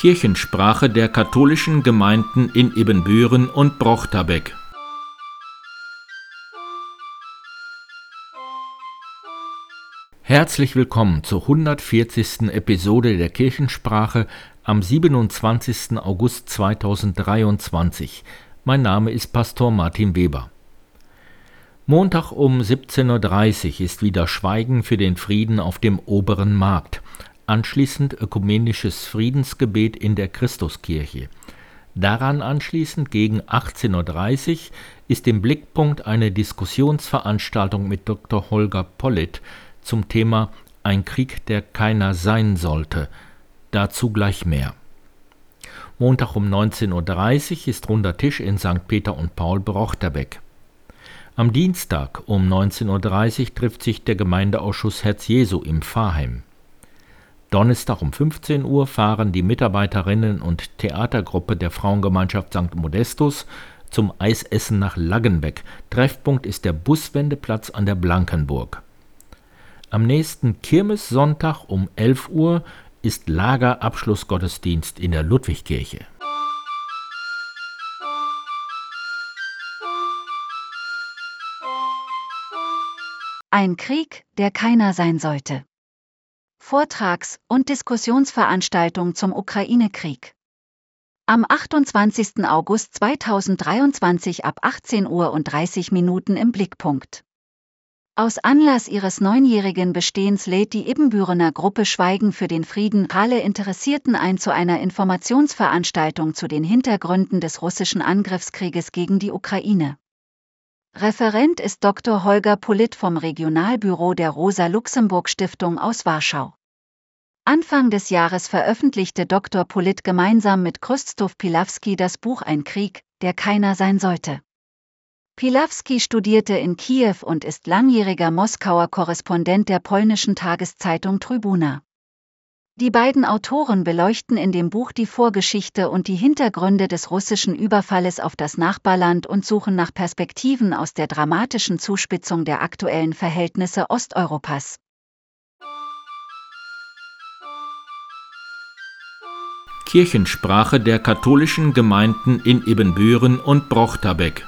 Kirchensprache der katholischen Gemeinden in Ibbenbüren und Brochterbeck. Herzlich willkommen zur 140. Episode der Kirchensprache am 27. August 2023. Mein Name ist Pastor Martin Weber. Montag um 17.30 Uhr ist wieder Schweigen für den Frieden auf dem oberen Markt anschließend ökumenisches Friedensgebet in der Christuskirche. Daran anschließend gegen 18.30 Uhr ist im Blickpunkt eine Diskussionsveranstaltung mit Dr. Holger Pollitt zum Thema Ein Krieg, der keiner sein sollte. Dazu gleich mehr. Montag um 19.30 Uhr ist runder Tisch in St. Peter und Paul Brochterbeck. Am Dienstag um 19.30 Uhr trifft sich der Gemeindeausschuss Herz Jesu im Pfarrheim. Donnerstag um 15 Uhr fahren die Mitarbeiterinnen und Theatergruppe der Frauengemeinschaft St. Modestus zum Eisessen nach Laggenbeck. Treffpunkt ist der Buswendeplatz an der Blankenburg. Am nächsten Kirmessonntag um 11 Uhr ist Lagerabschlussgottesdienst in der Ludwigkirche. Ein Krieg, der keiner sein sollte. Vortrags- und Diskussionsveranstaltung zum Ukraine-Krieg. Am 28. August 2023 ab 18 Uhr und 30 Minuten im Blickpunkt. Aus Anlass ihres neunjährigen Bestehens lädt die Ibbenbürener Gruppe Schweigen für den Frieden alle Interessierten ein zu einer Informationsveranstaltung zu den Hintergründen des russischen Angriffskrieges gegen die Ukraine. Referent ist Dr. Holger Polit vom Regionalbüro der Rosa-Luxemburg-Stiftung aus Warschau. Anfang des Jahres veröffentlichte Dr. Polit gemeinsam mit Krzysztof Pilawski das Buch Ein Krieg, der keiner sein sollte. Pilawski studierte in Kiew und ist langjähriger Moskauer Korrespondent der polnischen Tageszeitung Trybuna. Die beiden Autoren beleuchten in dem Buch die Vorgeschichte und die Hintergründe des russischen Überfalles auf das Nachbarland und suchen nach Perspektiven aus der dramatischen Zuspitzung der aktuellen Verhältnisse Osteuropas. Kirchensprache der katholischen Gemeinden in Ibbenbüren und Brochterbeck